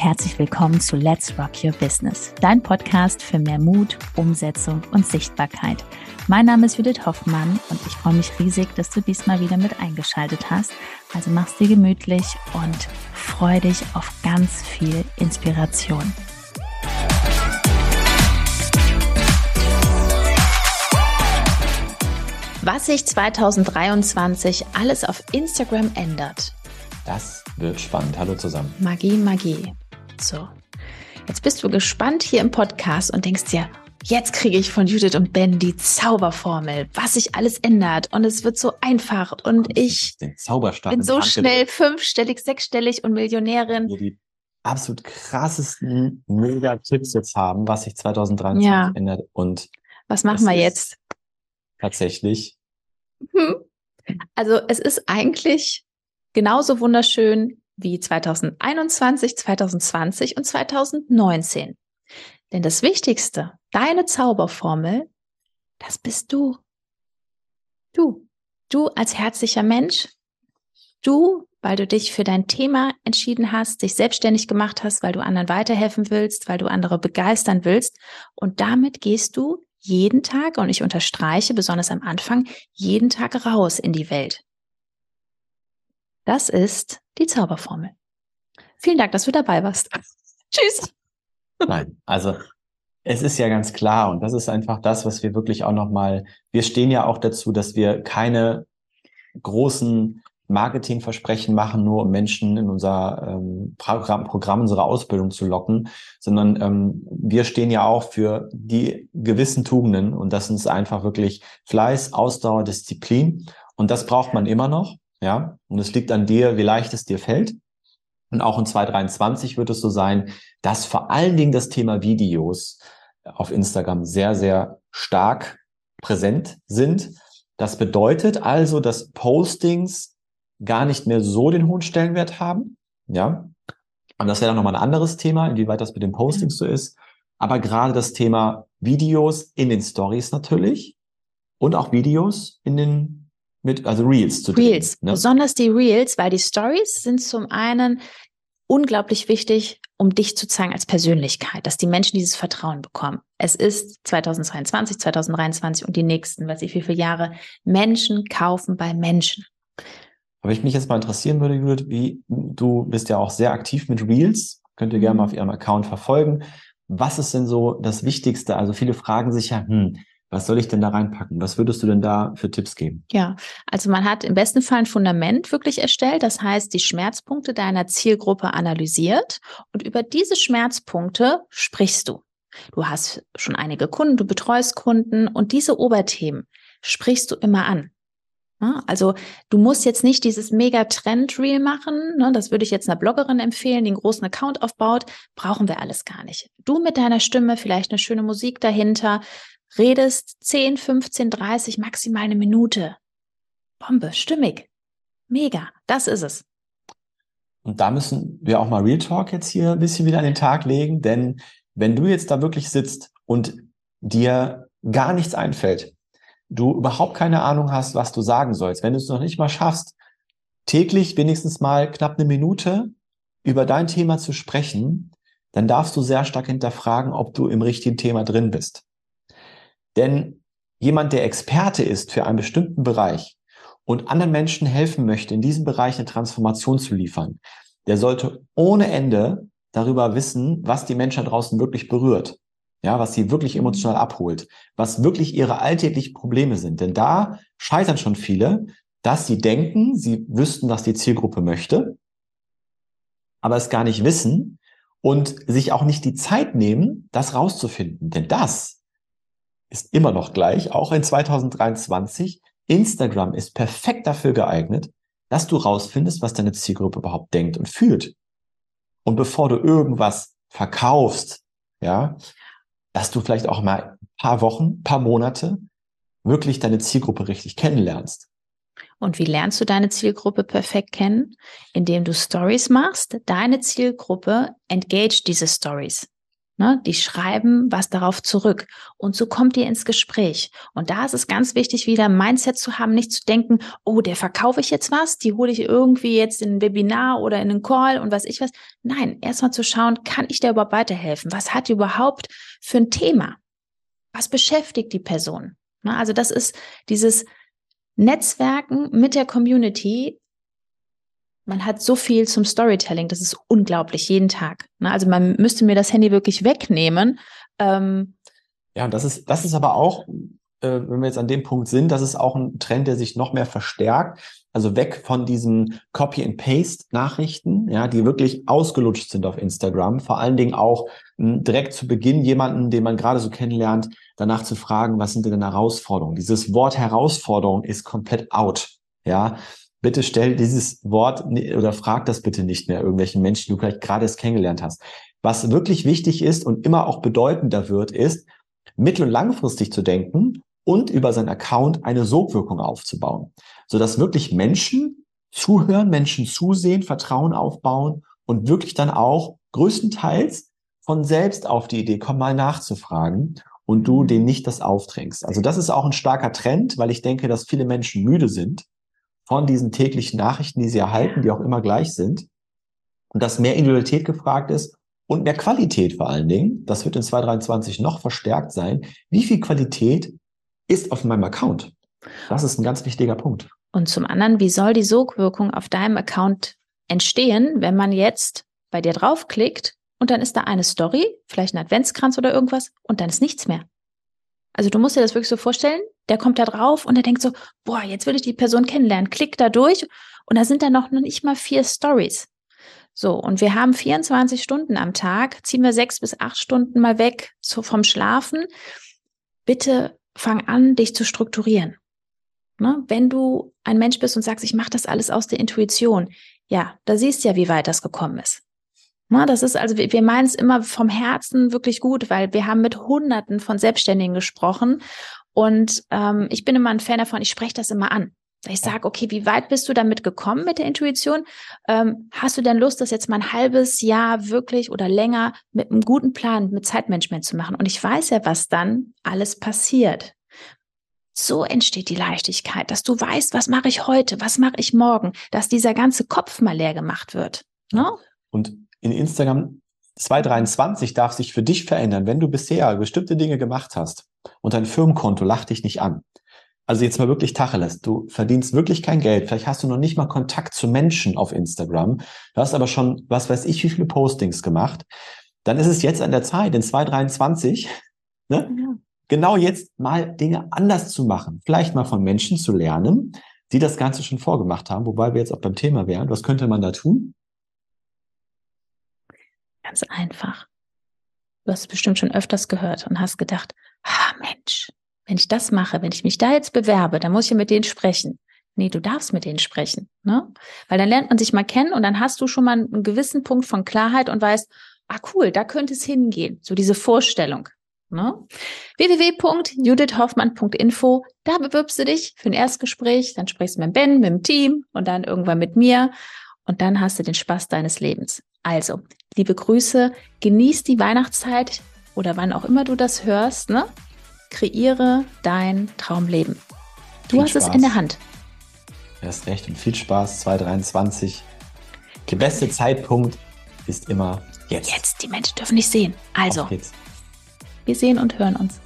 und herzlich willkommen zu Let's Rock Your Business, dein Podcast für mehr Mut, Umsetzung und Sichtbarkeit. Mein Name ist Judith Hoffmann und ich freue mich riesig, dass du diesmal wieder mit eingeschaltet hast. Also mach's dir gemütlich und freu dich auf ganz viel Inspiration. Was sich 2023 alles auf Instagram ändert. Das wird spannend. Hallo zusammen. Magie, Magie. So. Jetzt bist du gespannt hier im Podcast und denkst dir, jetzt kriege ich von Judith und Ben die Zauberformel, was sich alles ändert und es wird so einfach und ich bin so schnell fünfstellig, sechsstellig und Millionärin. Die absolut krassesten Mega-Tipps jetzt haben, was sich 2023 Ja. ändert und Was machen wir jetzt? tatsächlich Hm. Also es ist eigentlich genauso wunderschön wie 2021, 2020 und 2019. Denn das Wichtigste, deine Zauberformel, das bist du. Du. Du als herzlicher Mensch. Du, weil du dich für dein Thema entschieden hast, dich selbstständig gemacht hast, weil du anderen weiterhelfen willst, weil du andere begeistern willst. Und damit gehst du jeden Tag, und ich unterstreiche besonders am Anfang, jeden Tag raus in die Welt. Das ist die Zauberformel. Vielen Dank, dass du dabei warst. Tschüss. Nein, also es ist ja ganz klar und das ist einfach das, was wir wirklich auch nochmal, wir stehen ja auch dazu, dass wir keine großen Marketingversprechen machen, nur um Menschen in unser ähm, Programm, Programm, unsere Ausbildung zu locken, sondern ähm, wir stehen ja auch für die gewissen Tugenden und das ist einfach wirklich Fleiß, Ausdauer, Disziplin und das braucht man immer noch, ja, und es liegt an dir, wie leicht es dir fällt. Und auch in 2023 wird es so sein, dass vor allen Dingen das Thema Videos auf Instagram sehr, sehr stark präsent sind. Das bedeutet also, dass Postings gar nicht mehr so den hohen Stellenwert haben. Ja. Und das wäre dann nochmal ein anderes Thema, inwieweit das mit den Postings so ist. Aber gerade das Thema Videos in den Stories natürlich und auch Videos in den mit, also Reels zu drehen, Reels, ne? besonders die Reels, weil die Stories sind zum einen unglaublich wichtig, um dich zu zeigen als Persönlichkeit, dass die Menschen dieses Vertrauen bekommen. Es ist 2022, 2023 und die nächsten, weiß ich wie viele Jahre, Menschen kaufen bei Menschen. Aber ich mich jetzt mal interessieren würde, Judith, wie du bist ja auch sehr aktiv mit Reels, könnt ihr gerne mal auf ihrem Account verfolgen. Was ist denn so das Wichtigste? Also viele fragen sich ja, hm, was soll ich denn da reinpacken? Was würdest du denn da für Tipps geben? Ja, also man hat im besten Fall ein Fundament wirklich erstellt. Das heißt, die Schmerzpunkte deiner Zielgruppe analysiert und über diese Schmerzpunkte sprichst du. Du hast schon einige Kunden, du betreust Kunden und diese Oberthemen sprichst du immer an. Also du musst jetzt nicht dieses mega Trend-Reel machen. Ne? Das würde ich jetzt einer Bloggerin empfehlen, die einen großen Account aufbaut. Brauchen wir alles gar nicht. Du mit deiner Stimme, vielleicht eine schöne Musik dahinter, redest 10, 15, 30, maximal eine Minute. Bombe, stimmig. Mega, das ist es. Und da müssen wir auch mal Real Talk jetzt hier ein bisschen wieder an den Tag legen, denn wenn du jetzt da wirklich sitzt und dir gar nichts einfällt, du überhaupt keine Ahnung hast, was du sagen sollst, wenn du es noch nicht mal schaffst, täglich wenigstens mal knapp eine Minute über dein Thema zu sprechen, dann darfst du sehr stark hinterfragen, ob du im richtigen Thema drin bist. Denn jemand, der Experte ist für einen bestimmten Bereich und anderen Menschen helfen möchte, in diesem Bereich eine Transformation zu liefern, der sollte ohne Ende darüber wissen, was die Menschen da draußen wirklich berührt. Ja, was sie wirklich emotional abholt, was wirklich ihre alltäglichen Probleme sind. Denn da scheitern schon viele, dass sie denken, sie wüssten, was die Zielgruppe möchte, aber es gar nicht wissen und sich auch nicht die Zeit nehmen, das rauszufinden. Denn das ist immer noch gleich, auch in 2023. Instagram ist perfekt dafür geeignet, dass du rausfindest, was deine Zielgruppe überhaupt denkt und fühlt. Und bevor du irgendwas verkaufst, ja, dass du vielleicht auch mal ein paar Wochen, paar Monate wirklich deine Zielgruppe richtig kennenlernst. Und wie lernst du deine Zielgruppe perfekt kennen? Indem du Stories machst. Deine Zielgruppe engage diese Stories. Ne? Die schreiben was darauf zurück. Und so kommt ihr ins Gespräch. Und da ist es ganz wichtig, wieder ein Mindset zu haben, nicht zu denken, oh, der verkaufe ich jetzt was, die hole ich irgendwie jetzt in ein Webinar oder in einen Call und was ich was. Nein, erstmal zu schauen, kann ich der überhaupt weiterhelfen? Was hat die überhaupt für ein Thema? Was beschäftigt die Person? Ne? Also das ist dieses Netzwerken mit der Community man hat so viel zum Storytelling, das ist unglaublich, jeden Tag. Ne? Also man müsste mir das Handy wirklich wegnehmen. Ähm, ja, das ist, das ist aber auch, äh, wenn wir jetzt an dem Punkt sind, das ist auch ein Trend, der sich noch mehr verstärkt. Also weg von diesen Copy-and-Paste-Nachrichten, ja, die wirklich ausgelutscht sind auf Instagram. Vor allen Dingen auch mh, hm, direkt zu Beginn jemanden, den man gerade so kennenlernt, danach zu fragen, was sind denn Herausforderungen? Dieses Wort Herausforderung ist komplett out. Ja, bitte stell dieses Wort oder frag das bitte nicht mehr irgendwelchen Menschen, die du vielleicht gerade erst kennengelernt hast. Was wirklich wichtig ist und immer auch bedeutender wird, ist, mittel- und langfristig zu denken und über seinen Account eine Sogwirkung aufzubauen, sodass wirklich Menschen zuhören, Menschen zusehen, Vertrauen aufbauen und wirklich dann auch größtenteils von selbst auf die Idee kommen, mal nachzufragen und du denen nicht das aufdrängst. Also das ist auch ein starker Trend, weil ich denke, dass viele Menschen müde sind von diesen täglichen Nachrichten, die sie erhalten, die auch immer gleich sind. Und dass mehr Individualität gefragt ist und mehr Qualität vor allen Dingen. Das wird in 2023 noch verstärkt sein. Wie viel Qualität ist auf meinem Account? Das ist ein ganz wichtiger Punkt. Und zum anderen, wie soll die Sogwirkung auf deinem Account entstehen, wenn man jetzt bei dir draufklickt und dann ist da eine Story, vielleicht ein Adventskranz oder irgendwas und dann ist nichts mehr. Also du musst dir das wirklich so vorstellen, der kommt da drauf und der denkt so, boah, jetzt will ich die Person kennenlernen, klickt da durch und da sind dann noch nicht mal vier Stories. So, und wir haben 24 Stunden am Tag, ziehen wir sechs bis acht Stunden mal weg so vom Schlafen. Bitte fang an, dich zu strukturieren. Ne? Wenn du ein Mensch bist und sagst, ich mache das alles aus der Intuition, ja, da siehst du ja, wie weit das gekommen ist. Na, das ist also, wir, wir meinen es immer vom Herzen wirklich gut, weil wir haben mit Hunderten von Selbstständigen gesprochen und ähm, ich bin immer ein Fan davon, ich spreche das immer an. Ich sage, okay, wie weit bist du damit gekommen mit der Intuition? Ähm, hast du denn Lust, das jetzt mal ein halbes Jahr wirklich oder länger mit einem guten Plan, mit Zeitmanagement zu machen? Und ich weiß ja, was dann alles passiert. So entsteht die Leichtigkeit, dass du weißt, was mache ich heute, was mache ich morgen, dass dieser ganze Kopf mal leer gemacht wird. Ne? Und in Instagram 2023 darf sich für dich verändern, wenn du bisher bestimmte Dinge gemacht hast und dein Firmenkonto lacht dich nicht an. Also jetzt mal wirklich Tacheles. Du verdienst wirklich kein Geld. Vielleicht hast du noch nicht mal Kontakt zu Menschen auf Instagram. Du hast aber schon, was weiß ich, wie viele Postings gemacht. Dann ist es jetzt an der Zeit, in 2023, ne, ja. genau jetzt mal Dinge anders zu machen. Vielleicht mal von Menschen zu lernen, die das Ganze schon vorgemacht haben, wobei wir jetzt auch beim Thema wären. Was könnte man da tun? Ganz einfach. Du hast es bestimmt schon öfters gehört und hast gedacht, ah Mensch, wenn ich das mache, wenn ich mich da jetzt bewerbe, dann muss ich mit denen sprechen. Nee, du darfst mit denen sprechen, ne? Weil dann lernt man sich mal kennen und dann hast du schon mal einen gewissen Punkt von Klarheit und weißt, ah cool, da könnte es hingehen. So diese Vorstellung. Ne? www.judithhoffmann.info, da bewirbst du dich für ein Erstgespräch, dann sprichst du mit Ben, mit dem Team und dann irgendwann mit mir und dann hast du den Spaß deines Lebens. Also, liebe Grüße, genieß die Weihnachtszeit oder wann auch immer du das hörst, ne? Kreiere dein Traumleben. Du viel hast Spaß. es in der Hand. Du hast recht und viel Spaß 2023. Der beste Zeitpunkt ist immer jetzt. Jetzt, die Menschen dürfen nicht sehen. Also, wir sehen und hören uns.